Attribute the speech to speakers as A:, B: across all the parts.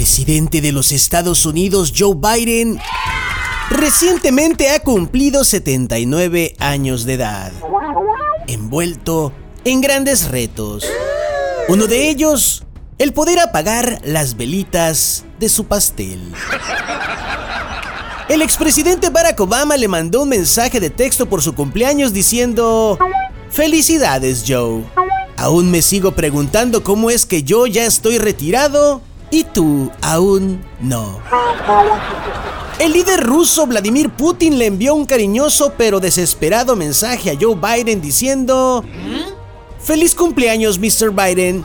A: presidente de los Estados Unidos, Joe Biden, recientemente ha cumplido 79 años de edad, envuelto en grandes retos. Uno de ellos, el poder apagar las velitas de su pastel. El expresidente Barack Obama le mandó un mensaje de texto por su cumpleaños diciendo, Felicidades Joe. Aún me sigo preguntando cómo es que yo ya estoy retirado y tú aún no. El líder ruso Vladimir Putin le envió un cariñoso pero desesperado mensaje a Joe Biden diciendo, Feliz cumpleaños Mr. Biden.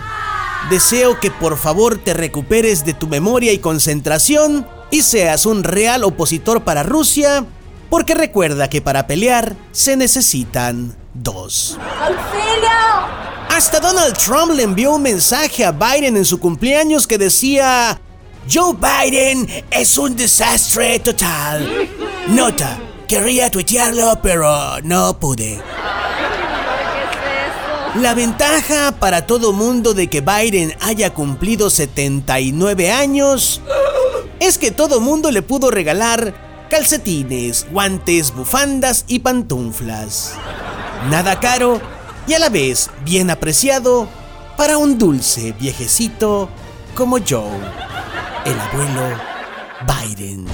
A: Deseo que por favor te recuperes de tu memoria y concentración y seas un real opositor para Rusia, porque recuerda que para pelear se necesitan dos. Hasta Donald Trump le envió un mensaje a Biden en su cumpleaños que decía, Joe Biden es un desastre total. Nota, quería tuitearlo, pero no pude. La ventaja para todo mundo de que Biden haya cumplido 79 años es que todo mundo le pudo regalar calcetines, guantes, bufandas y pantuflas. Nada caro y a la vez bien apreciado para un dulce viejecito como Joe, el abuelo Biden.